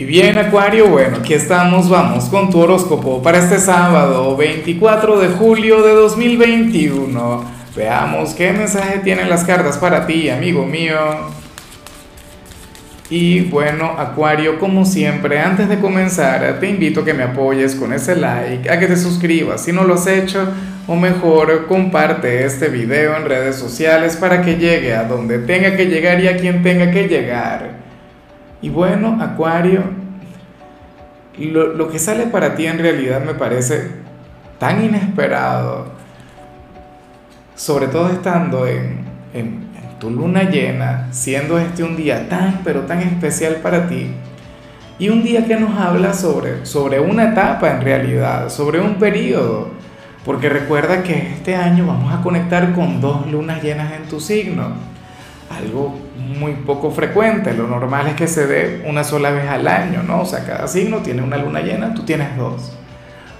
Y bien, Acuario, bueno, aquí estamos, vamos con tu horóscopo para este sábado, 24 de julio de 2021. Veamos qué mensaje tienen las cartas para ti, amigo mío. Y bueno, Acuario, como siempre, antes de comenzar, te invito a que me apoyes con ese like, a que te suscribas si no lo has hecho, o mejor, comparte este video en redes sociales para que llegue a donde tenga que llegar y a quien tenga que llegar. Y bueno, Acuario, lo, que sale para ti en realidad me parece tan inesperado, sobre todo estando en, en, tu luna llena, siendo este un día tan, pero tan especial para ti, y un día que nos habla sobre, sobre una etapa en realidad, sobre un periodo, porque recuerda que este año vamos a conectar con dos lunas llenas en tu signo algo muy poco frecuente. Lo normal es que se dé una sola vez al año, ¿no? O sea, cada signo tiene una luna llena, tú tienes dos.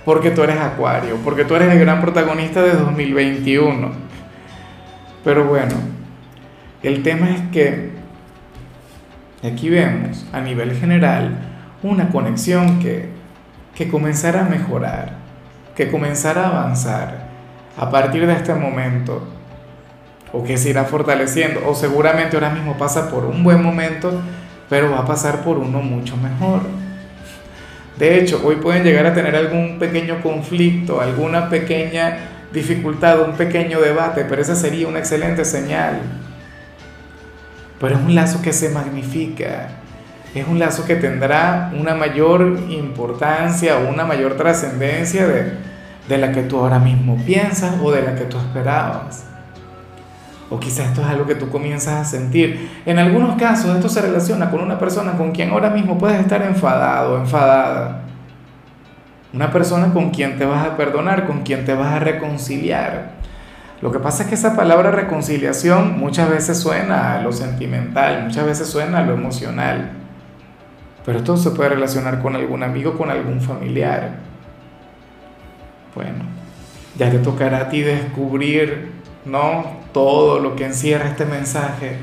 Porque tú eres Acuario, porque tú eres el gran protagonista de 2021. Pero bueno, el tema es que aquí vemos a nivel general una conexión que, que comenzará a mejorar, que comenzará a avanzar a partir de este momento o que se irá fortaleciendo, o seguramente ahora mismo pasa por un buen momento, pero va a pasar por uno mucho mejor. De hecho, hoy pueden llegar a tener algún pequeño conflicto, alguna pequeña dificultad, un pequeño debate, pero esa sería una excelente señal. Pero es un lazo que se magnifica, es un lazo que tendrá una mayor importancia o una mayor trascendencia de, de la que tú ahora mismo piensas o de la que tú esperabas o quizás esto es algo que tú comienzas a sentir. En algunos casos esto se relaciona con una persona con quien ahora mismo puedes estar enfadado enfadada. Una persona con quien te vas a perdonar, con quien te vas a reconciliar. Lo que pasa es que esa palabra reconciliación muchas veces suena a lo sentimental, muchas veces suena a lo emocional. Pero esto se puede relacionar con algún amigo, con algún familiar. Bueno, ya te tocará a ti descubrir ¿no? Todo lo que encierra este mensaje,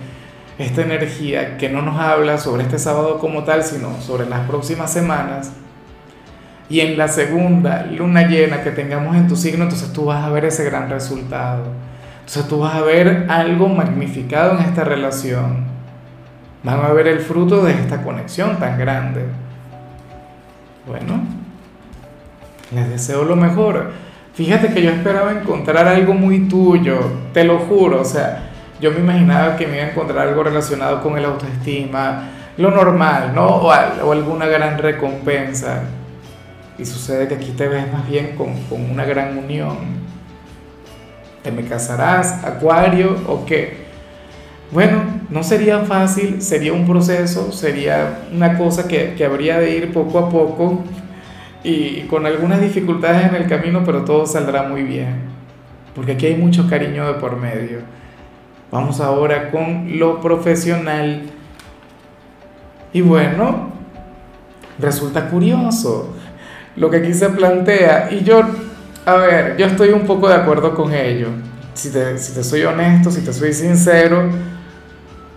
esta energía que no nos habla sobre este sábado como tal, sino sobre las próximas semanas. Y en la segunda luna llena que tengamos en tu signo, entonces tú vas a ver ese gran resultado. Entonces tú vas a ver algo magnificado en esta relación. Van a ver el fruto de esta conexión tan grande. Bueno, les deseo lo mejor Fíjate que yo esperaba encontrar algo muy tuyo, te lo juro, o sea, yo me imaginaba que me iba a encontrar algo relacionado con el autoestima, lo normal, ¿no? O, alguna gran recompensa. Y sucede que aquí te ves más bien con, con una gran unión. ¿Te me casarás, Acuario, o qué? Bueno, no sería fácil, sería un proceso, sería una cosa que, que habría de ir poco a poco y con algunas dificultades en el camino, pero todo saldrá muy bien, porque aquí hay mucho cariño de por medio. Vamos ahora con lo profesional. Y bueno, resulta curioso lo que aquí se plantea. Y yo, a ver, yo estoy un poco de acuerdo con ello. Si te, si te soy honesto, si te soy sincero,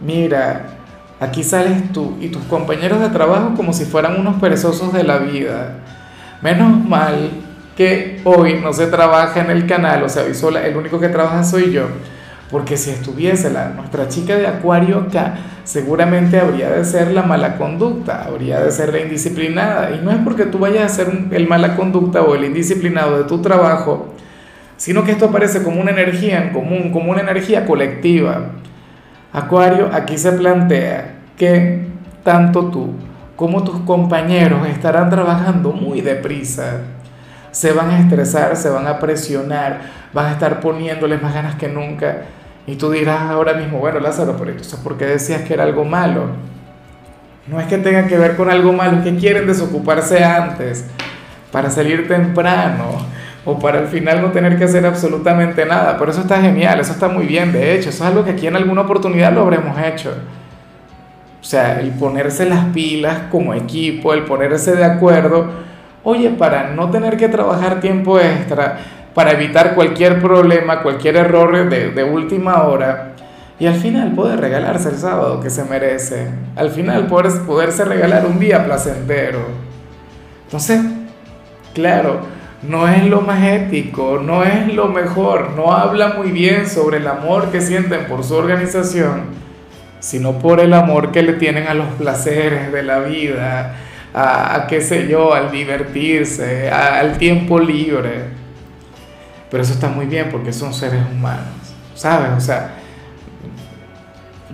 mira, aquí sales tú y tus compañeros de trabajo como si fueran unos perezosos de la vida Menos mal que hoy no se trabaja en el canal, o sea, hoy sola, el único que trabaja soy yo. Porque si estuviese la, nuestra chica de Acuario acá, seguramente habría de ser la mala conducta, habría de ser la indisciplinada. Y no es porque tú vayas a ser el mala conducta o el indisciplinado de tu trabajo, sino que esto aparece como una energía en común, como una energía colectiva. Acuario, aquí se plantea que tanto tú cómo tus compañeros estarán trabajando muy deprisa. Se van a estresar, se van a presionar, van a estar poniéndoles más ganas que nunca. Y tú dirás ahora mismo, bueno, Lázaro, pero entonces, ¿por qué decías que era algo malo? No es que tenga que ver con algo malo, es que quieren desocuparse antes, para salir temprano, o para al final no tener que hacer absolutamente nada. Por eso está genial, eso está muy bien, de hecho, eso es algo que aquí en alguna oportunidad lo habremos hecho. O sea, el ponerse las pilas como equipo, el ponerse de acuerdo, oye, para no tener que trabajar tiempo extra, para evitar cualquier problema, cualquier error de, de última hora, y al final poder regalarse el sábado que se merece, al final poder, poderse regalar un día placentero. Entonces, claro, no es lo más ético, no es lo mejor, no habla muy bien sobre el amor que sienten por su organización, sino por el amor que le tienen a los placeres de la vida, a, qué sé yo, al divertirse, al tiempo libre. Pero eso está muy bien porque son seres humanos, ¿sabes? O sea,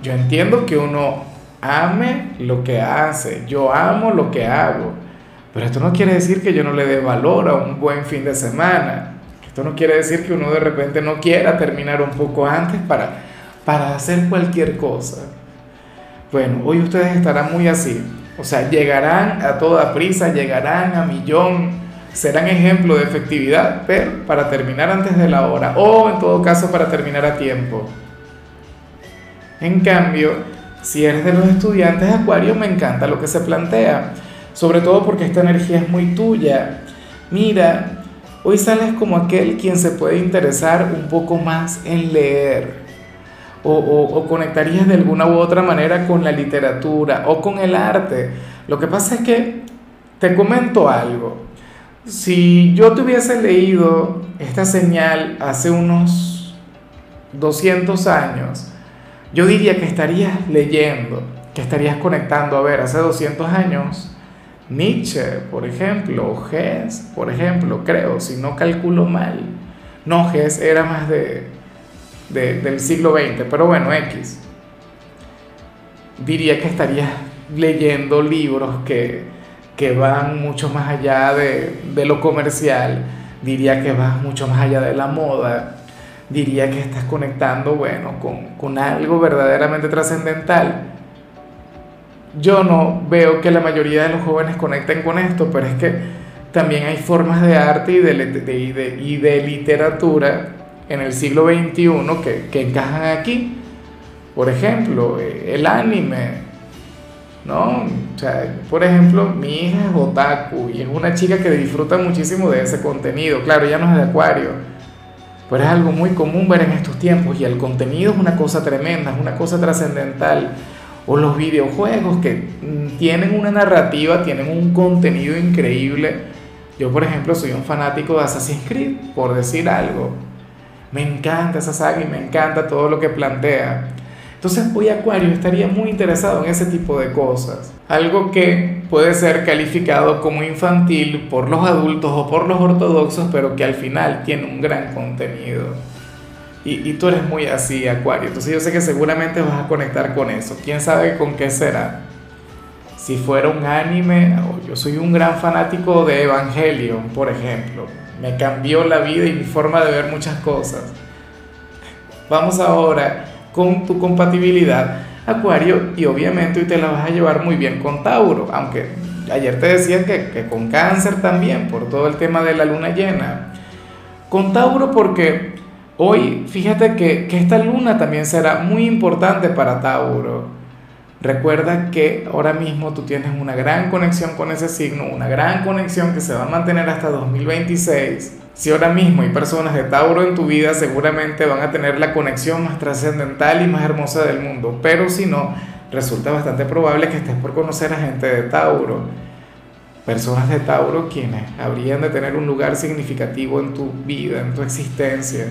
yo entiendo que uno ame lo que hace, yo amo lo que hago, pero esto no quiere decir que yo no le dé valor a un buen fin de semana. Esto no quiere decir que uno de repente no quiera terminar un poco antes para, para hacer cualquier cosa. Bueno, hoy ustedes estarán muy así. O sea, llegarán a toda prisa, llegarán a millón, serán ejemplo de efectividad, pero para terminar antes de la hora o en todo caso para terminar a tiempo. En cambio, si eres de los estudiantes de Acuario, me encanta lo que se plantea, sobre todo porque esta energía es muy tuya. Mira, hoy sales como aquel quien se puede interesar un poco más en leer o, conectarías de alguna u otra manera con la literatura o con el arte. Lo que pasa es que te comento algo. Si yo te hubiese leído esta señal hace unos 200 años, yo diría que estarías leyendo, que estarías conectando. A ver, hace 200 años, Nietzsche, por ejemplo, o Hess, por ejemplo, creo, si no calculo mal. No, Hess era más de, del siglo XX, pero bueno, X. Diría que estarías leyendo libros que, que van mucho más allá de, de, lo comercial, diría que vas mucho más allá de la moda, diría que estás conectando, bueno, con, con algo verdaderamente trascendental. Yo no veo que la mayoría de los jóvenes conecten con esto, pero es que también hay formas de arte y de, de, y de literatura en el siglo XXI que, que encajan aquí. Por ejemplo, eh, el anime, ¿no? O sea, por ejemplo, mi hija es otaku y es una chica que disfruta muchísimo de ese contenido. Claro, ya no es de acuario, pero es algo muy común ver en estos tiempos y el contenido es una cosa tremenda, es una cosa trascendental. O los videojuegos que mm, tienen una narrativa, tienen un contenido increíble. Yo, por ejemplo, soy un fanático de Assassin's Creed, por decir algo. Me encanta esa saga y me encanta todo lo que plantea. Entonces hoy Acuario estaría muy interesado en ese tipo de cosas. Algo que puede ser calificado como infantil por los adultos o por los ortodoxos, pero que al final tiene un gran contenido. Y, tú eres muy así, Acuario. Entonces yo sé que seguramente vas a conectar con eso. ¿Quién sabe con qué será? Si fuera un anime, yo soy un gran fanático de Evangelion, por ejemplo me cambió la vida y mi forma de ver muchas cosas. Vamos ahora con tu compatibilidad, Acuario, y obviamente hoy te la vas a llevar muy bien con Tauro, aunque ayer te decía que, que con Cáncer también, por todo el tema de la luna llena. Con Tauro porque hoy, fíjate que, que esta luna también será muy importante para Tauro. Recuerda que ahora mismo tú tienes una gran conexión con ese signo, una gran conexión que se va a mantener hasta 2026. Si ahora mismo hay personas de Tauro en tu vida, seguramente van a tener la conexión más trascendental y más hermosa del mundo. Pero si no, resulta bastante probable que estés por conocer a gente de Tauro. Personas de Tauro quienes habrían de tener un lugar significativo en tu vida, en tu existencia.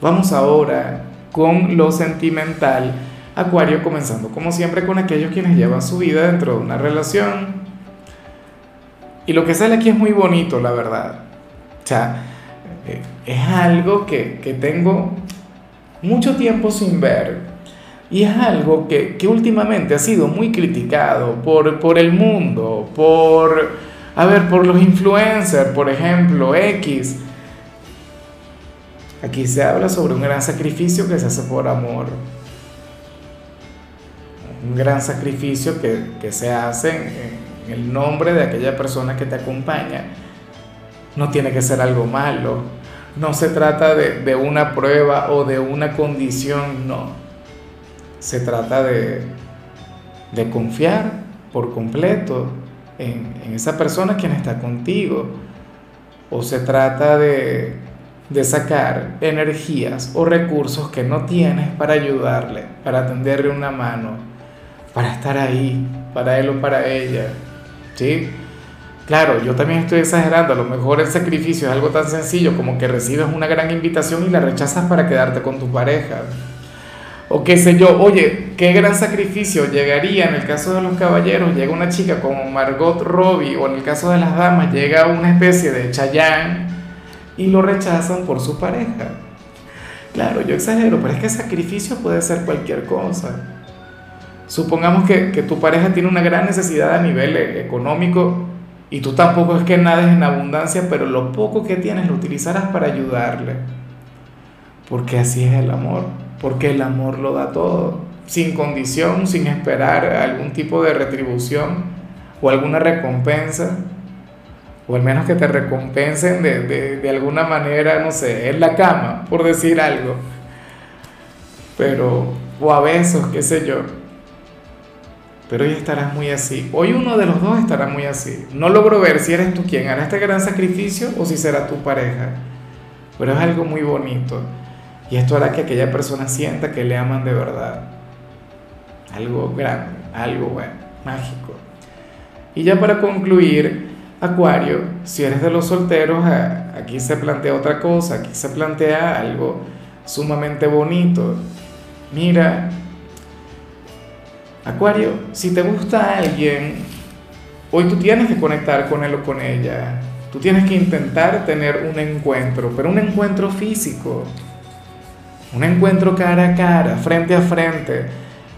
Vamos ahora con lo sentimental Acuario comenzando como siempre con aquellos quienes llevan su vida dentro de una relación. Y lo que sale aquí es muy bonito, la verdad. O sea, eh, es algo que, que tengo mucho tiempo sin ver. Y es algo que, que, últimamente ha sido muy criticado por, por el mundo, por, a ver, por los influencers, por ejemplo, X. Aquí se habla sobre un gran sacrificio que se hace por amor un gran sacrificio que, se hace en, el nombre de aquella persona que te acompaña. No tiene que ser algo malo. No se trata de, una prueba o de una condición, no. Se trata de, de confiar por completo en, en, esa persona quien está contigo. O se trata de, de sacar energías o recursos que no tienes para ayudarle, para tenderle una mano, para estar ahí, para él o para ella. ¿Sí? Claro, yo también estoy exagerando, a lo mejor el sacrificio es algo tan sencillo como que recibes una gran invitación y la rechazas para quedarte con tu pareja. O qué sé yo, oye, qué gran sacrificio llegaría en el caso de los caballeros, llega una chica como Margot Robbie, o en el caso de las damas, llega una especie de Chayanne y lo rechazan por su pareja. Claro, yo exagero, pero es que sacrificio puede ser cualquier cosa. Supongamos que, que tu pareja tiene una gran necesidad a nivel e, económico y tú tampoco es que nades en abundancia, pero lo poco que tienes lo utilizarás para ayudarle. Porque así es el amor, porque el amor lo da todo, sin condición, sin esperar algún tipo de retribución o alguna recompensa o al menos que te recompensen de, de, de, alguna manera, no sé, en la cama, por decir algo. Pero, o a besos, qué sé yo. Pero hoy estarás muy así. Hoy uno de los dos estará muy así. No logro ver si eres tú quien hará este gran sacrificio o si será tu pareja. Pero es algo muy bonito. Y esto hará que aquella persona sienta que le aman de verdad. Algo grande, algo bueno, mágico. Y ya para concluir, Acuario, si eres de los solteros, aquí se plantea otra cosa, aquí se plantea algo sumamente bonito. Mira, Acuario, si te gusta alguien, hoy tú tienes que conectar con él o con ella. Tú tienes que intentar tener un encuentro, pero un encuentro físico. Un encuentro cara a cara, frente a frente.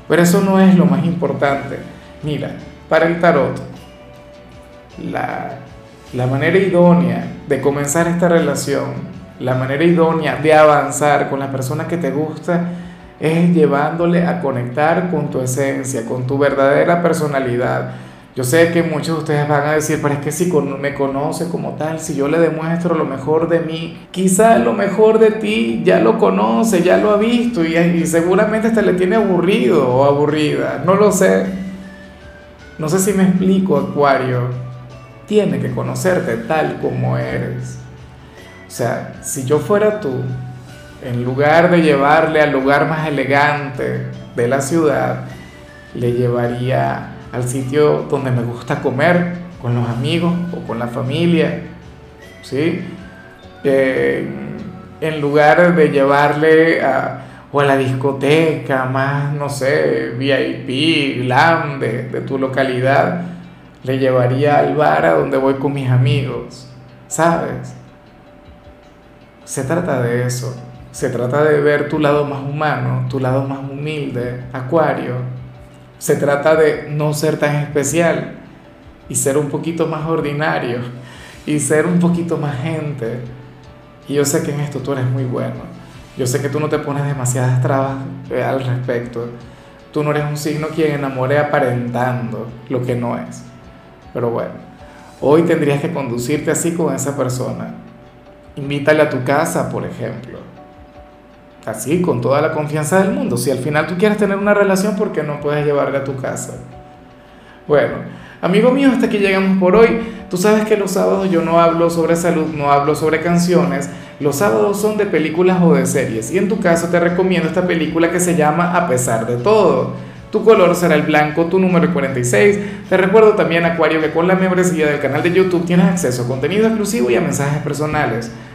Pero eso no es lo más importante. Mira, para el tarot, la, la manera idónea de comenzar esta relación, la manera idónea de avanzar con la persona que te gusta, es llevándole a conectar con tu esencia, con tu verdadera personalidad. Yo sé que muchos de ustedes van a decir, pero es que si me conoce como tal, si yo le demuestro lo mejor de mí, quizá lo mejor de ti ya lo conoce, ya lo ha visto y, y seguramente hasta le tiene aburrido o aburrida, no lo sé. No sé si me explico, Acuario tiene que conocerte tal como eres. O sea, si yo fuera tú, en lugar de llevarle al lugar más elegante de la ciudad, le llevaría al sitio donde me gusta comer, con los amigos o con la familia, ¿sí? en lugar de llevarle a, o a la discoteca más, no sé, VIP, glam de, de tu localidad, le llevaría al bar a donde voy con mis amigos, ¿sabes? Se trata de eso, se trata de ver tu lado más humano, tu lado más humilde, acuario. Se trata de no ser tan especial y ser un poquito más ordinario y ser un poquito más gente. Y yo sé que en esto tú eres muy bueno. Yo sé que tú no te pones demasiadas trabas eh, al respecto. Tú no eres un signo quien enamore aparentando lo que no es. Pero bueno, hoy tendrías que conducirte así con esa persona. Invítale a tu casa, por ejemplo. Así, con toda la confianza del mundo. Si al final tú quieres tener una relación, ¿por qué no puedes llevarle a tu casa? Bueno, amigo mío, hasta aquí llegamos por hoy. Tú sabes que los sábados yo no hablo sobre salud, no hablo sobre canciones. Los sábados son de películas o de series. Y en tu caso te recomiendo esta película que se llama A pesar de todo tu color será el blanco, tu número 46. Te recuerdo también, Acuario, que con la membresía del canal de YouTube tienes acceso a contenido exclusivo y a mensajes personales.